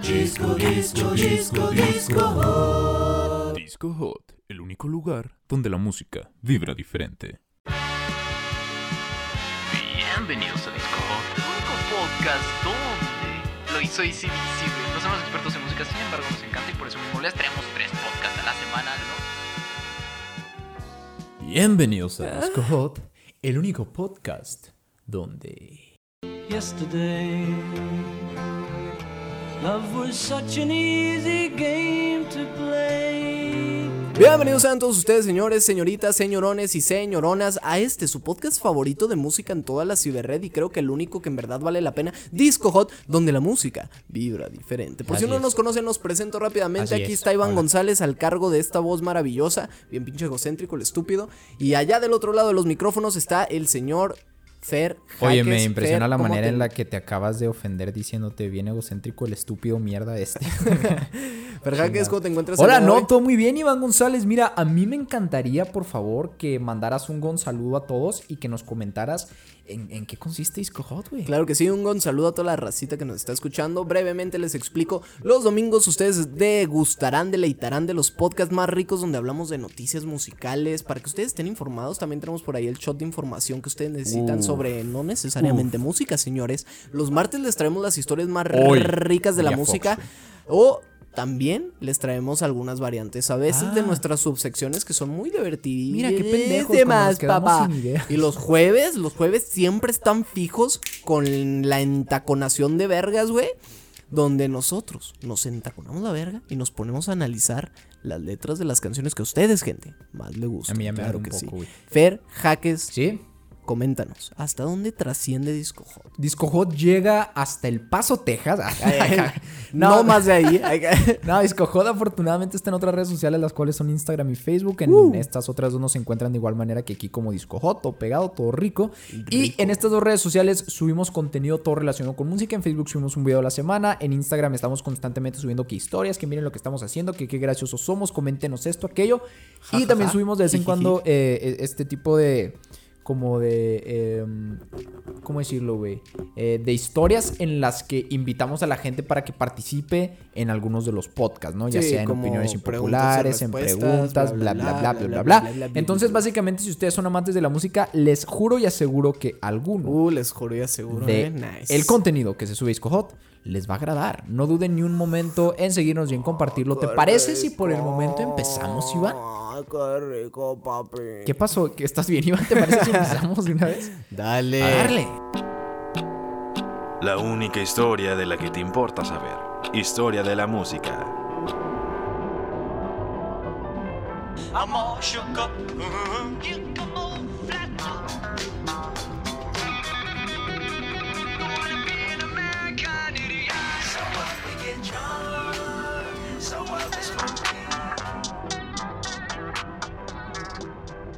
Disco, disco, disco, disco hot. Disco Hot, el único lugar donde la música vibra diferente. Bienvenidos a Disco Hot, el único podcast donde lo hizo Easy No somos expertos en música, sin embargo nos encanta y por eso mismo les traemos tres podcasts a la semana, ¿no? Bienvenidos a Disco Hot, el único podcast donde... Yesterday, love was such an easy game to play. Bienvenidos sean todos ustedes, señores, señoritas, señorones y señoronas, a este su podcast favorito de música en toda la ciberred y creo que el único que en verdad vale la pena, Disco Hot, donde la música vibra diferente. Por si Así no es. nos conocen, nos presento rápidamente. Así Aquí es. está Iván Hola. González al cargo de esta voz maravillosa, bien pinche egocéntrico, el estúpido. Y allá del otro lado de los micrófonos está el señor Fer. Oye, Jaques. me impresiona Fer, la ¿cómo manera te- en la que te acabas de ofender diciéndote bien egocéntrico el estúpido mierda este. Fer Jaques, ¿cómo te encuentras? Hola, no, hoy? todo muy bien, Iván González. Mira, a mí me encantaría, por favor, que mandaras un gon saludo a todos y que nos comentaras en, en qué consiste Disco Hot, güey. Claro que sí, un gon saludo a toda la racita que nos está escuchando. Brevemente les explico. Los domingos ustedes degustarán, deleitarán de los podcasts más ricos donde hablamos de noticias musicales. Para que ustedes estén informados, también tenemos por ahí el shot de información que ustedes necesitan sobre no necesariamente música, señores. Los martes les traemos las historias más Hoy, ricas de la Fox, música. O también les traemos algunas variantes a veces de Ah. nuestras subsecciones que son muy divertidas. Mira, qué pendejos, sin ideas. Y los jueves, los jueves siempre están fijos con la entaconación de vergas, güey. Donde nosotros nos entaconamos la verga y nos ponemos a analizar las letras de las canciones que a ustedes, gente, más le gustan. A mí ya me claro un que poco, sí. Fer, Jaques, ¿Sí? Coméntanos, ¿hasta dónde trasciende Disco Hot? Disco Hot llega hasta El Paso, Texas. no, más de ahí. No, Disco Hot afortunadamente está en otras redes sociales, las cuales son Instagram y Facebook. En Uh. estas otras dos nos encuentran de igual manera que aquí como Disco Hot, todo pegado, todo rico. Y en estas dos redes sociales subimos contenido todo relacionado con música. En Facebook subimos un video a la semana. En Instagram estamos constantemente subiendo que historias, que miren lo que estamos haciendo, que qué graciosos somos, coméntenos esto, aquello. Ja, y ja, también ja. subimos de vez en cuando eh, este tipo de... Como de... em, ¿Cómo decirlo, güey? Eh, de historias en las que invitamos a la gente para que participe en algunos de los podcasts, ¿no? Ya Sí, sea en opiniones impopulares, en preguntas, bla, bla, bla, bla, bla, bla. Entonces, básicamente, si ustedes son amantes de la música, les juro y aseguro que alguno Uh, les juro y aseguro, de eh. Nice. el contenido que se sube a Disco Hot les va a agradar. No duden ni un momento en seguirnos y en compartirlo. ¿Te parece si por el momento empezamos, Iván? Ay, qué rico, papi. ¿Qué pasó? ¿Que ¿Estás bien, Iván? ¿Te parece si empezamos de una vez? Dale. A darle. La única historia de la que te importa saber. Historia de la música. I'm all shook up. You come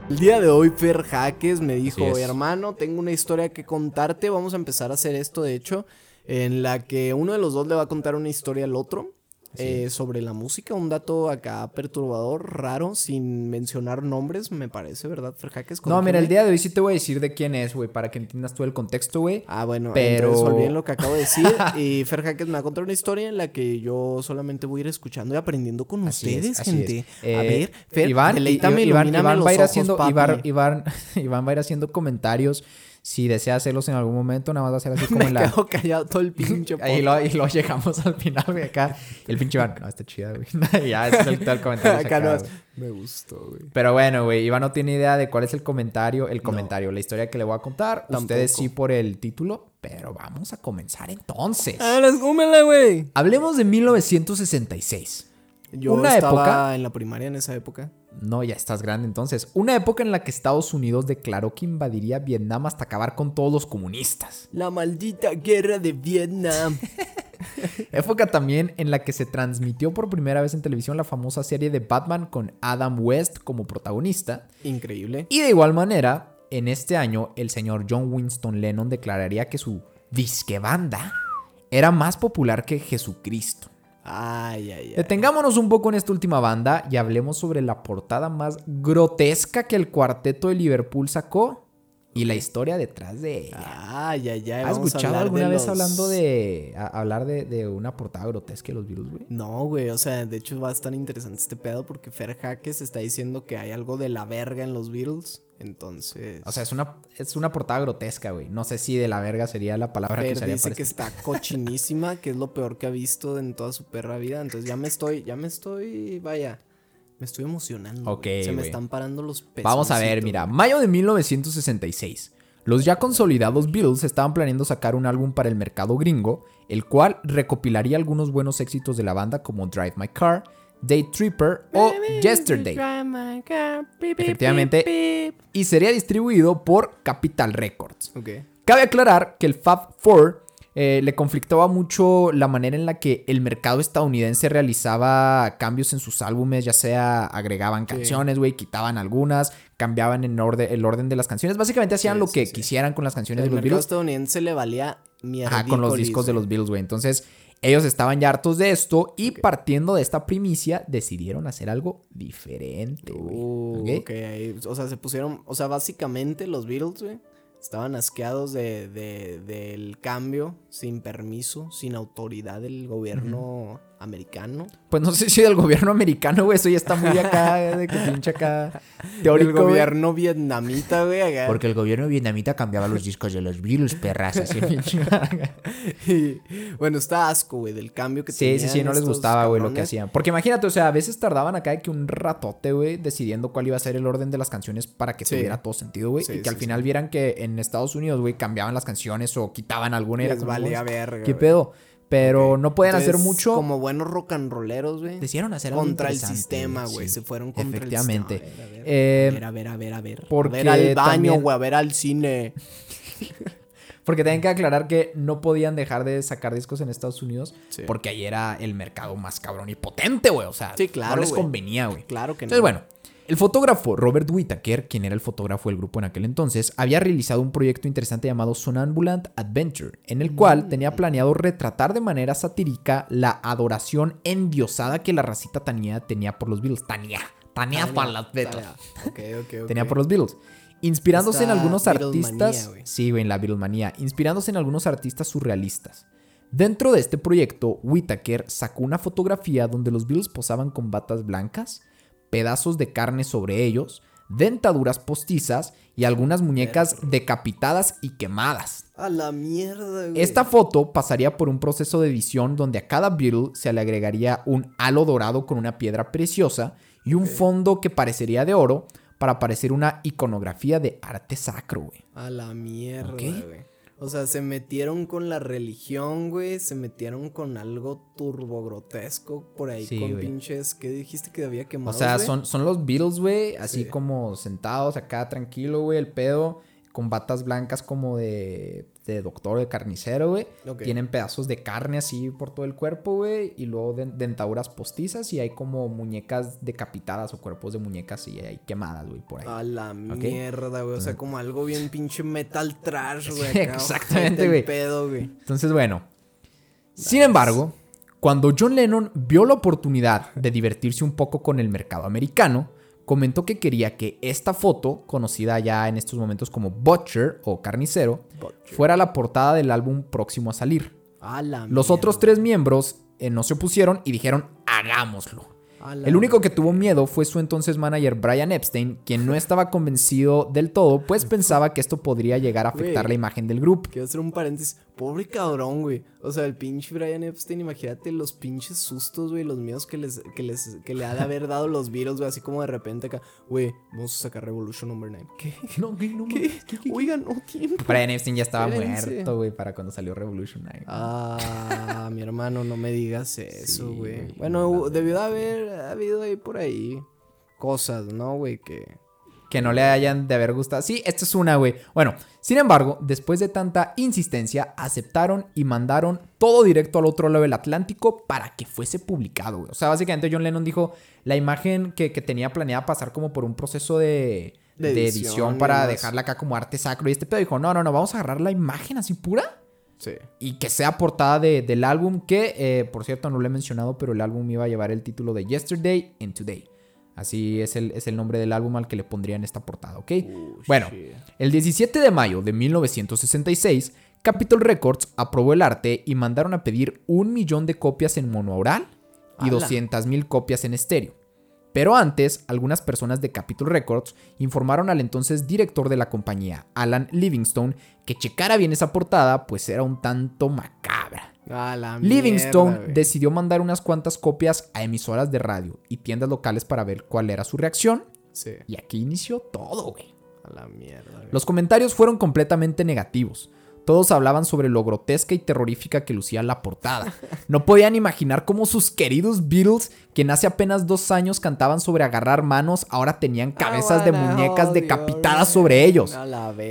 El día de hoy Fer Jaques me dijo, hermano, tengo una historia que contarte, vamos a empezar a hacer esto de hecho, en la que uno de los dos le va a contar una historia al otro eh, sobre la música, un dato acá perturbador, raro, sin mencionar nombres, me parece, ¿verdad, Fer Jaques? No, mira, el día de hoy sí te voy a decir de quién es, güey, para que entiendas todo el contexto, güey. Ah, bueno, Pero- olviden lo que acabo de decir. y Fer Jaques me va a contar una historia en la que yo solamente voy a ir escuchando y aprendiendo con Así ustedes, es, gente. es. a Eh, ver, Fer, Iván, Iván, Iván va a ir ojos, haciendo. Iván, Iván, Iván va a ir haciendo comentarios. Si desea hacerlos en algún momento, nada más va a ser así como Me en la. quedo callado todo el pinche Y lo, y lo llegamos al final, güey, acá. El pinche Iván, no, está chida, güey. Y ya, ese es el, todo el comentario. Acá no. Me gustó, güey. Pero bueno, güey, Iván no tiene idea de cuál es el comentario, el comentario, la historia que le voy a contar. Ustedes sí por el título, pero vamos a comenzar entonces. Ah, las güey. Hablemos de 1966. Yo Una estaba época- en la primaria en esa época. No, ya estás grande entonces. Una época en la que Estados Unidos declaró que invadiría Vietnam hasta acabar con todos los comunistas. La maldita guerra de Vietnam. Época también en la que se transmitió por primera vez en televisión la famosa serie de Batman con Adam West como protagonista. Increíble. Y de igual manera, en este año, el señor John Winston Lennon declararía que su disque banda era más popular que Jesucristo. Ay, ay, ay. Detengámonos un poco en esta última banda y hablemos sobre la portada más grotesca que el cuarteto de Liverpool sacó y la historia detrás de ella. Ah, ya, ya. ¿Has escuchado alguna vez los- hablando de. a- hablar de, de una portada grotesca de los Beatles, güey? No, güey, o sea, de hecho va a estar interesante este pedo porque Fer Jaques está diciendo que hay algo de la verga en los Beatles. Entonces. O sea, es una, es una portada grotesca, güey. No sé si de la verga sería la palabra que usaría dice para que este- está cochinísima, que es lo peor que ha visto en toda su perra vida. Entonces ya me estoy, ya me estoy, vaya, me estoy emocionando. Ok. Se me están parando los pesos. Vamos a ver, mira, mayo de 1966. Los ya consolidados Beatles estaban planeando sacar un álbum para el mercado gringo, el cual recopilaría algunos buenos éxitos de la banda como Drive My Car, Day Tripper o Yesterday. Efectivamente, y sería distribuido por Capitol Records. Ok. Cabe aclarar que el Fab Four eh, le conflictaba mucho la manera en la que el mercado estadounidense realizaba cambios en sus álbumes, ya sea agregaban canciones, güey, quitaban algunas, cambiaban en orde- el orden de las canciones. Básicamente hacían Sí, lo que sí. quisieran con las canciones El de los mercado Beatles. estadounidense le valía mierda. Ajá, con los discos de los Beatles, güey. Entonces, ellos estaban ya hartos de esto y partiendo de esta primicia, decidieron hacer algo diferente. Uh, ¿ok? ok, ahí, o sea, se pusieron, o sea, básicamente los Beatles, güey, estaban asqueados de, de- del cambio, sin permiso, sin autoridad del gobierno americano. Pues no sé si del gobierno americano, güey. Eso ya está muy acá, de que pinche acá. Teórico, el güey. gobierno vietnamita, güey, acá. Porque el gobierno vietnamita cambiaba los discos de los Beatles, perras, así. Y, bueno, está asco, güey, del cambio que Sí, sí, sí, tenían no les gustaba, güey, lo que hacían. Porque imagínate, o sea, a veces tardaban acá de que un ratote, güey, decidiendo cuál iba a ser el orden de las canciones para que Sí. tuviera todo sentido, güey. Sí, y que al sí, final sí. vieran que en Estados Unidos, güey, cambiaban las canciones o quitaban alguna. y era Les como, valía "Pues, verga, ¿Qué güey". pedo? Pero no pueden hacer mucho. Como buenos rock and rolleros, güey. Decidieron hacer algo Contra el sistema, güey, sí. Se fueron contra Efectivamente. el sistema. A ver, a ver, Eh, a ver, a ver, a ver, porque a ver al baño, también- güey, a ver al cine. Porque tienen que aclarar que no podían dejar de sacar discos en Estados Unidos Sí. porque ahí era el mercado más cabrón y potente, güey. O sea, Sí, claro, no les convenía, güey. Claro que no. Entonces, bueno, el fotógrafo Robert Whittaker, quien era el fotógrafo del grupo en aquel entonces, había realizado un proyecto interesante llamado Sonambulant Adventure, en el Mm. cual tenía planeado retratar de manera satírica la adoración endiosada que la racita Tania tenía por los Beatles. Tania, Tania, Tania, para las Beatles. Tenía por los Beatles. Inspirándose en algunos artistas. Sí, güey, en la Beatlemanía. Inspirándose en algunos artistas surrealistas. Dentro de este proyecto, Whittaker sacó una fotografía donde los Beatles posaban con batas blancas, pedazos de carne sobre ellos, dentaduras postizas y algunas muñecas decapitadas y quemadas. A la mierda, güey. Esta foto pasaría por un proceso de edición donde a cada Beatle se le agregaría un halo dorado con una piedra preciosa y un fondo que parecería de oro para parecer una iconografía de arte sacro, güey. A la mierda, güey. O sea, se metieron con la religión, güey. Se metieron con algo turbo grotesco por ahí. Sí, con pinches. ¿Qué dijiste que había O quemado? sea, son, son los Beatles, güey, así Sí. como sentados acá tranquilo, güey, el pedo, con batas blancas como de, de doctor, de carnicero, güey. Tienen pedazos de carne así por todo el cuerpo, güey, y luego de- dentaduras postizas y hay como muñecas decapitadas o cuerpos de muñecas y hay quemadas, güey, por ahí. A la mierda, güey. O sea, como algo bien pinche metal trash, güey. Exactamente, güey. pedo, güey. Entonces, bueno. Sin embargo, cuando John Lennon vio la oportunidad de divertirse un poco con el mercado americano, comentó que quería que esta foto, conocida ya en estos momentos como Butcher o Carnicero, fuera la portada del álbum próximo a salir. A Los otros tres miembros eh, no se opusieron y dijeron, hagámoslo. El único que tuvo miedo fue su entonces manager Brian Epstein, quien no estaba convencido del todo, pues pensaba que esto podría llegar a afectar la imagen del grupo. Quiero hacer un paréntesis. Pobre cabrón, güey. O sea, el pinche Brian Epstein, imagínate los pinches sustos, güey, los míos que les, que les, que le ha de haber dado los Beatles, güey, así como de repente acá, güey, vamos a sacar Revolution Number 9. ¿Qué? No, ¿qué? No, ¿Qué? Oigan, no tiempo. Brian Epstein ya estaba Espérense. muerto, güey, para cuando salió Revolution. güey. Ah, mi hermano, no me digas eso, Sí, güey. güey, bueno, no debió de haber habido ahí por ahí cosas, ¿no, güey? Que... Que no le hayan de haber gustado. Sí, esta es una, güey. Bueno, sin embargo, después de tanta insistencia, aceptaron y mandaron todo directo al otro lado del Atlántico para que fuese publicado, güey. O sea, básicamente John Lennon dijo la imagen que, que tenía planeada pasar como por un proceso de, De de edición para dejarla acá como arte sacro. Y este pedo dijo, no, no, no, vamos a agarrar la imagen así pura Sí. y que sea portada de- del álbum que, eh, por cierto, no lo he mencionado, pero el álbum iba a llevar el título de Yesterday and Today. Así es el, es el nombre del álbum al que le pondrían esta portada, ¿ok? Bueno, shit. el 17 de mayo de 1966, Capitol Records aprobó el arte y mandaron a pedir un millón de copias en monoaural y ¡Hala! 200 mil copias en estéreo. Pero antes, algunas personas de Capitol Records informaron al entonces director de la compañía, Alan Livingstone, que checara bien esa portada, pues era un tanto macabra. Livingstone mierda, decidió mandar unas cuantas copias a emisoras de radio y tiendas locales para ver cuál era su reacción. Sí, Y aquí inició todo, güey. a la mierda. güey. Los comentarios fueron completamente negativos. Todos hablaban sobre lo grotesca y terrorífica que lucía la portada. No podían imaginar cómo sus queridos Beatles, quien hace apenas dos años cantaban sobre agarrar manos, ahora tenían cabezas de muñecas decapitadas sobre ellos.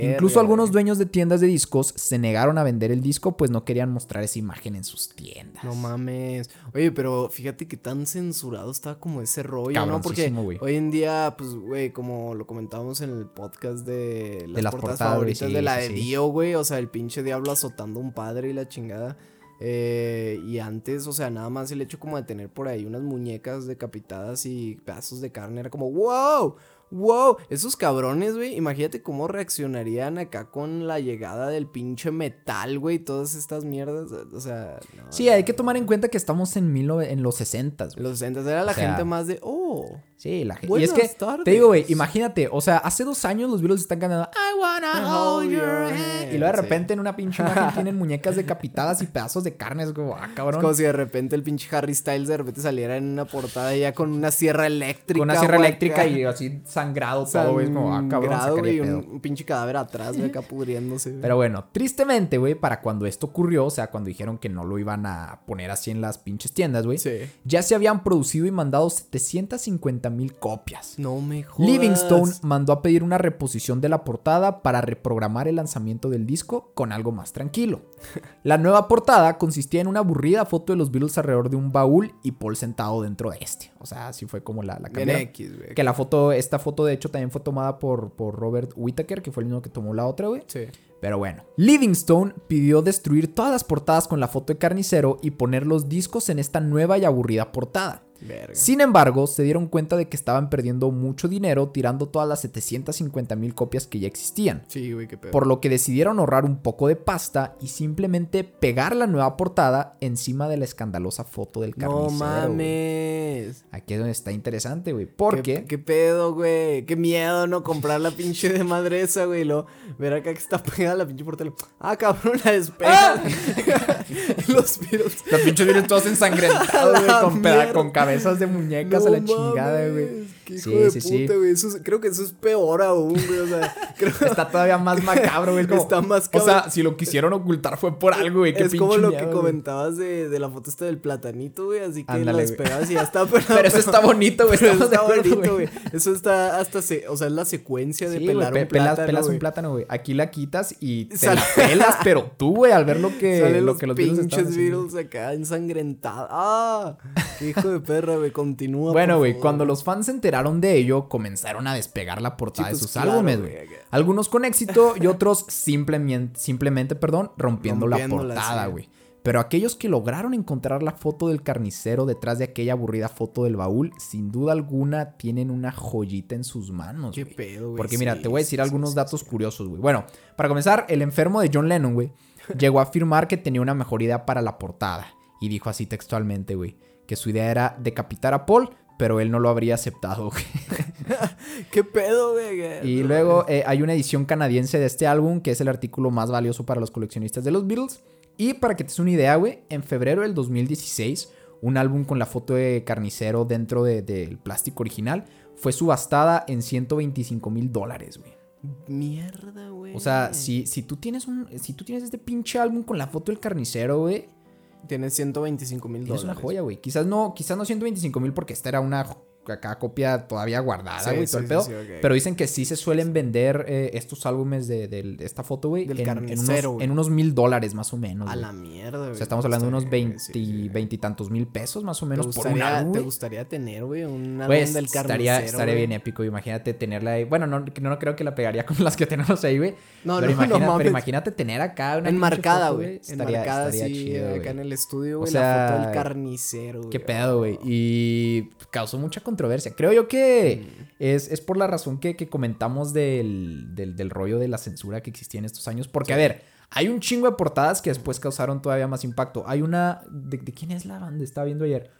Incluso algunos dueños de tiendas de discos se negaron a vender el disco, pues no querían mostrar esa imagen en sus tiendas. No mames. Oye, pero fíjate que tan censurado está como ese rollo, ¿no? Porque güey. hoy en día, pues, güey, como lo comentábamos en el podcast de las, las portadas, portadas, favoritas sí, de la de sí. Dio, güey. O sea, el pinche diablo azotando a un padre y la chingada. Eh, y antes, o sea, nada más el hecho como de tener por ahí unas muñecas decapitadas y pedazos de carne era como, wow, wow, esos cabrones, güey, imagínate cómo reaccionarían acá con la llegada del pinche metal, güey, todas estas mierdas, o sea, no, Sí, hay que tomar en cuenta que estamos en, mil en los 60, en los 60 era la sea, gente más de, oh, Sí, la gente. Y es que, tardes. te digo, güey, imagínate, o sea, hace dos años los Beatles están cantando I wanna hold your hand. Y luego de Sí. repente en una pinche imagen tienen muñecas decapitadas y pedazos de carne. Es como, ah, es cabrón. como si de repente el pinche Harry Styles de repente saliera en una portada ya con una sierra eléctrica. Con una sierra güey, eléctrica y así sangrado todo, güey. Como, ah, cabrón, Sangrado, güey, un, un pinche cadáver atrás, güey, acá pudriéndose. Pero bueno, tristemente, güey, para cuando esto ocurrió, o sea, cuando dijeron que no lo iban a poner así en las pinches tiendas, güey, Sí. ya se habían producido y mandado 750 mil copias. No me jodas. Livingstone mandó a pedir una reposición de la portada para reprogramar el lanzamiento del disco con algo más tranquilo. La nueva portada consistía en una aburrida foto de los Beatles alrededor de un baúl y Paul sentado dentro de este. O sea, así fue como la, la cambiaron. X, güey. Que la foto, esta foto de hecho también fue tomada por, por Robert Whittaker, que fue el mismo que tomó la otra, güey. Sí. Pero bueno, Livingstone pidió destruir todas las portadas con la foto de Carnicero y poner los discos en esta nueva y aburrida portada. Verga. Sin embargo, se dieron cuenta de que estaban perdiendo mucho dinero tirando todas las 750 mil copias que ya existían. Sí, güey, qué pedo. Por lo que decidieron ahorrar un poco de pasta y simplemente pegar la nueva portada encima de la escandalosa foto del carnicero. No güey. mames. Aquí es donde está interesante, güey. ¿Qué, Porque qué pedo, güey? Qué miedo, ¿no? Comprar la pinche de madre esa, güey. Luego ver acá que está pegada la pinche portada. Ah, cabrón, la despega. Los Beatles. los pinches vienen todos ensangrentados, güey, La con, con cabezas de muñecas a la No chingada, güey. Qué hijo Sí, de sí, puta, güey. Eso es- creo que eso es peor aún, güey. O sea, creo Está todavía más macabro, güey. como- Está más O sea, cabrón. si lo quisieron ocultar fue por algo, güey. Qué es como lo miedo, que güey. comentabas de, de la foto esta del platanito, güey. Así que Ándale, la güey. despegabas y ya está. Pero, Pero eso está bonito, güey. Estamos de está acuerdo, bonito, güey. Eso está hasta, se, o sea, es la secuencia de Sí, pelar güey, un pelas, plátano, pelas un güey. plátano, güey. Aquí la quitas y te la pelas, pero tú, güey, al ver lo que, Salen lo los que los pinches. Beatles acá ensangrentados. ¡Ah! ¡Qué hijo de perra, güey! Continúa. Bueno, güey, cuando los fans se enteraron de ello, comenzaron a despegar la portada Sí, de sus claro, álbumes, güey. Algunos con éxito y otros simplemente, simplemente perdón, rompiendo la portada, sí. güey. Pero aquellos que lograron encontrar la foto del carnicero detrás de aquella aburrida foto del baúl, sin duda alguna tienen una joyita en sus manos. ¿Qué pedo, güey? Porque mira, Sí, te voy a decir algunos datos curiosos, güey. Bueno, para comenzar, el enfermo de John Lennon, güey, llegó a afirmar que tenía una mejor idea para la portada. Y dijo así textualmente, güey, que su idea era decapitar a Paul, pero él no lo habría aceptado, güey. ¿Qué pedo, güey? Y luego eh, hay una edición canadiense de este álbum, que es el artículo más valioso para los coleccionistas de los Beatles. Y para que te des una idea, güey, en febrero del 2016, un álbum con la foto de carnicero dentro de- del plástico original fue subastada en 125 mil dólares, güey. Mierda, güey. O sea, si, si tú tienes un, si tú tienes este pinche álbum con la foto del carnicero, güey, Tienes 125 mil dólares. una joya, güey. Quizás no, quizás no 125 mil porque esta era una acá copia todavía guardada, Sí, güey, sí, todo el sí, pedo. sí. Pero dicen que sí se suelen vender eh, estos álbumes de, de- de esta foto, güey, Del en, carnicero, en unos mil dólares más o menos. A la mierda, güey. o sea, estamos hablando de unos Sí, 20, sí, sí. veintitantos mil pesos más o ¿Te menos por un álbum, ¿Te gustaría tener, güey, un álbum Güey, del estaría, carnicero, estaría güey? bien épico. Imagínate tenerla ahí. Bueno, no, no creo que la pegaría con las que tenemos ahí, güey. No, pero, no, no imagina- mames. pero imagínate tener acá una Enmarcada, güey. Estaría, Enmarcada estaría así, chido, acá en el estudio, O güey. sea, la foto del carnicero, güey. Qué pedo, güey. Y causó mucha controversia. Creo yo que Mm. es, es por la razón que, que comentamos del, del, del rollo de la censura que existía en estos años. Porque, a ver, hay un chingo de portadas que después causaron todavía más impacto. Hay una. ¿De, de quién es la banda? Estaba viendo ayer.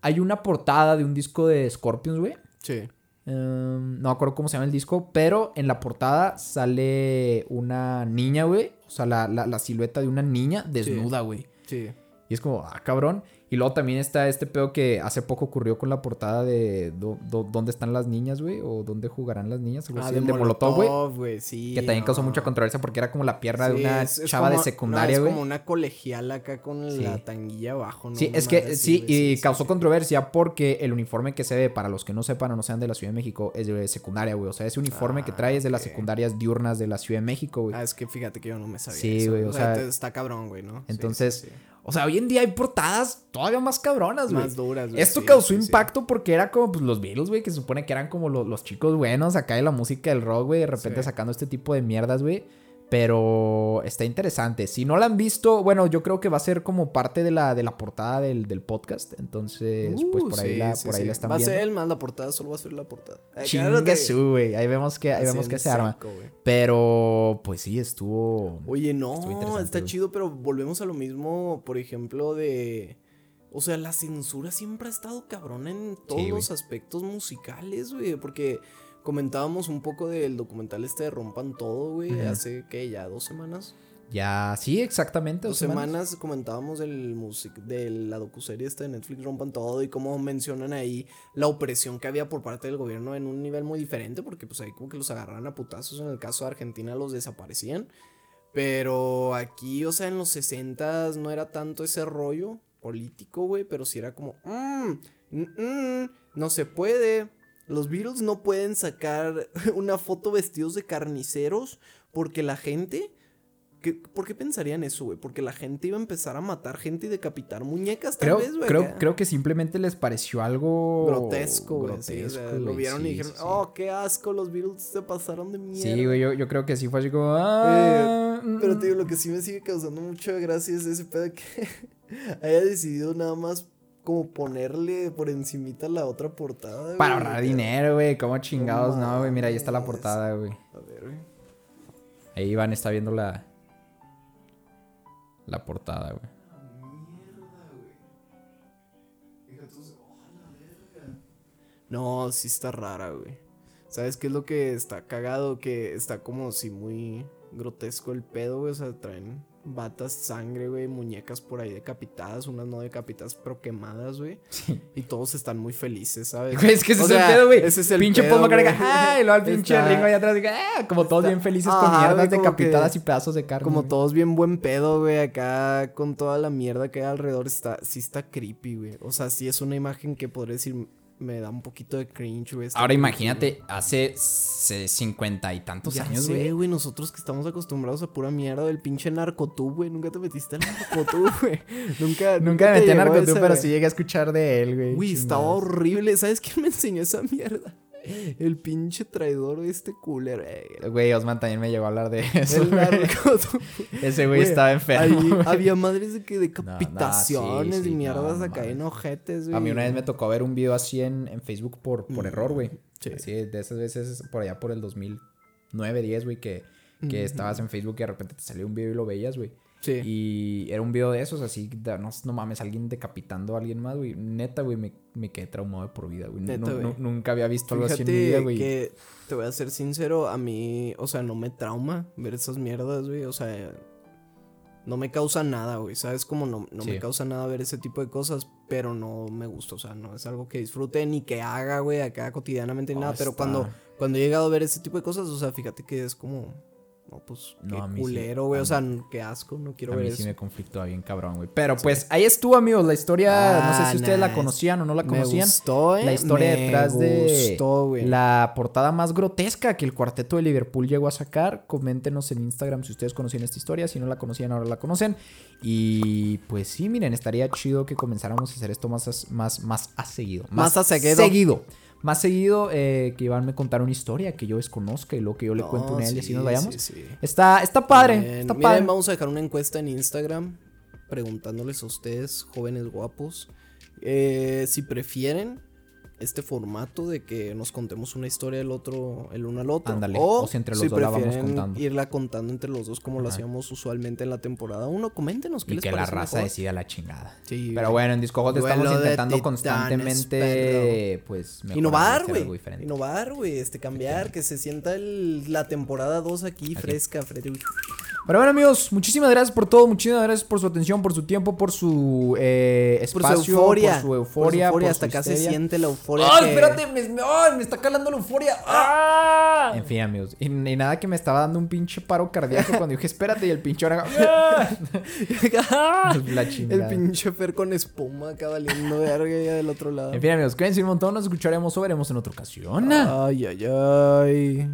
Hay una portada de un disco de Scorpions, güey. Sí. Em, no me acuerdo cómo se llama el disco, pero en la portada sale una niña, güey. O sea, la, la- la silueta de una niña desnuda, güey. Sí. Y es como, ah, cabrón. Y luego también está este pedo que hace poco ocurrió con la portada de do- do- ¿Dónde están las niñas, güey? O ¿Dónde jugarán las niñas? Algo Ah, así, de el de Molotov, güey. Sí. Que también causó mucha controversia porque era como la pierna de una es- es chava de secundaria, no, güey. es como una colegiala acá con Sí. la tanguilla abajo, ¿no? Sí, es que sí, y causó controversia porque el uniforme que se ve, para los que no sepan o no sean de la Ciudad de México, es de secundaria, güey. O sea, ese uniforme que Ah, trae es de las secundarias diurnas de la Ciudad de México, güey. Ah, es que fíjate que yo no me sabía Sí, güey, o sea, te- está cabrón, güey, ¿no? Entonces. O sea, hoy en día hay portadas todavía más cabronas, güey. Más duras, güey, Esto sí, causó sí, sí. impacto porque era como pues, los Beatles, güey, que se supone que eran como lo- los chicos buenos acá de la música del rock, güey, de repente sacando este tipo de mierdas, güey. Pero está interesante. Si no la han visto, bueno, yo creo que va a ser como parte de la, de la portada del, del podcast. Entonces, pues Uh, por ahí, sí, la, sí, por ahí sí. la están Va a viendo. ser él más la portada, solo va a ser la portada. Chingue cállate. su, güey. Ahí vemos que, ahí vemos que se arma. Pero, pues sí, estuvo. Oye, Estuvo no, interesante, está chido, pero volvemos a lo mismo, por ejemplo, de... O sea, la censura siempre ha estado cabrón en todos los aspectos musicales, güey, porque comentábamos un poco del documental este de Rompan Todo, güey, hace, ¿qué? Ya dos semanas. Ya, sí, exactamente. Dos semanas comentábamos del music, de la docuserie esta de Netflix Rompan Todo y cómo mencionan ahí la opresión que había por parte del gobierno en un nivel muy diferente, porque pues ahí como que los agarran a putazos, en el caso de Argentina los desaparecían. Pero aquí, o sea, en los 60 no era tanto ese rollo político, güey, pero sí era como, "Mm, mm, mm, no se puede. Los Beatles no pueden sacar una foto vestidos de carniceros porque la gente... ¿qué- ¿Por qué pensarían eso, güey? Porque la gente iba a empezar a matar gente y decapitar muñecas, tal Creo, vez, güey. creo, que simplemente les pareció algo grotesco, güey. sí, o sea, grotesco, lo vieron y dijeron, sí, oh, qué asco, los Beatles se pasaron de mierda. Sí, güey, yo, yo creo que sí fue así como. ah, mm, Pero mm. te digo, lo que sí me sigue causando mucha gracia es ese pedo que haya decidido nada más como ponerle por encimita la otra portada. güey, Para ahorrar dinero, güey. ¿Cómo chingados? No, güey. Mira, ahí está la portada, güey. A ver, güey. Ahí Iván está viendo la. La portada, güey. No, sí está rara, güey. ¿Sabes qué es lo que está cagado? Que está como si muy grotesco el pedo, güey. O sea, traen batas, sangre, güey, muñecas por ahí decapitadas, unas no decapitadas, pero quemadas, güey. Y todos están muy felices, ¿sabes? Güey, es que ese O es el pedo, güey. Ese es el pinche pedo, Paul McCartney. ¡ay! Y luego al pinche Está- Ringo ahí atrás, diga, ¡ah! Como todos está- bien felices con mierdas güey, decapitadas que- y pedazos de carne. Como güey. todos bien buen pedo, güey, acá con toda la mierda que hay alrededor, está, sí está creepy, güey. O sea, sí es una imagen que podría decir, me da un poquito de cringe, güey. Ahora imagínate, hace cincuenta y tantos Ya años, sé, güey. güey, nosotros que estamos acostumbrados a pura mierda del pinche narcotub, güey. Nunca te metiste al narcotub, güey. Nunca, Nunca me te metí Narcotub, ese, pero sí llegué a escuchar de él, güey. Güey, estaba horrible. ¿Sabes quién me enseñó esa mierda? El pinche traidor de este cooler, güey. Güey, Osman también me llegó a hablar de eso. El narcotub. Ese güey estaba enfermo. ahí güey. había madres de que no, decapitaciones sí, y mierdas no, acá en ojetes, güey. A mí una vez me tocó ver un video así en, en Facebook por, por error, güey. Mm, sí. Así, de esas veces por allá por el 2009, 10, güey, que, que estabas en Facebook y de repente te salió un video y lo veías, güey. Sí. Y era un video de esos, así, no, no mames, alguien decapitando a alguien más, güey. Neta, güey, me, me quedé traumado de por vida, güey. Neta, nunca había visto algo así en mi Fíjate vida, güey. que te voy a ser sincero, a mí, o sea, no me trauma ver esas mierdas, güey, o sea, no me causa nada, güey, ¿sabes? Como no, no Sí. me causa nada ver ese tipo de cosas, pero no me gusta, o sea, no es algo que disfrute ni que haga, güey, acá cotidianamente ni Oh, nada, pero cuando, cuando he llegado a ver ese tipo de cosas, o sea, fíjate que es como, no, pues, No, qué a mí sí, culero, güey, o sea, qué asco, no quiero A ver mí eso. sí me conflictúa bien cabrón, güey. Pero pues ahí estuvo, amigos, la historia. no sé Ah, si ustedes la conocían o no la Me conocían. gustó, eh, La historia me detrás de gustó, güey. la portada más grotesca que el cuarteto de Liverpool llegó a sacar. Coméntenos en Instagram si ustedes conocían esta historia. Si no la conocían, ahora la conocen. Y pues sí, miren, estaría chido que comenzáramos a hacer esto más, más, más a seguido. Más a seguido. seguido. Más seguido eh, que Iván me contara una historia que yo desconozca y luego que yo le No, cuento una a él y así sí, nos vayamos. sí, sí. Está, está padre. Bien. Está Miren, padre. vamos a dejar una encuesta en Instagram preguntándoles a ustedes, jóvenes guapos, eh, si prefieren este formato de que nos contemos una historia el otro, el uno al otro. Ándale, o si entre los dos la vamos contando. irla contando entre los dos como lo hacíamos usualmente en la temporada 1. Coméntenos qué Y les que la raza mejor. decida la chingada. Sí, Pero bueno, en Disco Hot estamos intentando titanes, constantemente, pues, mejorar, Innovar, güey. Innovar, güey. Este, cambiar, que se sienta el- la temporada 2 aquí, fresca, fresca. Pero bueno, amigos, muchísimas gracias por todo, muchísimas gracias por su atención, por su tiempo, por su eh, Por espacio, su euforia. por su euforia, por su hasta acá se siente la euforia. ¡Ay, que- espérate! Me, me- ay, me está calando la euforia. ¡Ah! En fin, amigos. Y, y nada que me estaba dando un pinche paro cardíaco cuando dije, espérate, y el pinche ahora. la chingada. El pinche Fer con espuma acá valiendo verga ya del otro lado. En fin, amigos, cuídense un montón. Nos escucharemos o veremos en otra ocasión. Ay, ay, ay.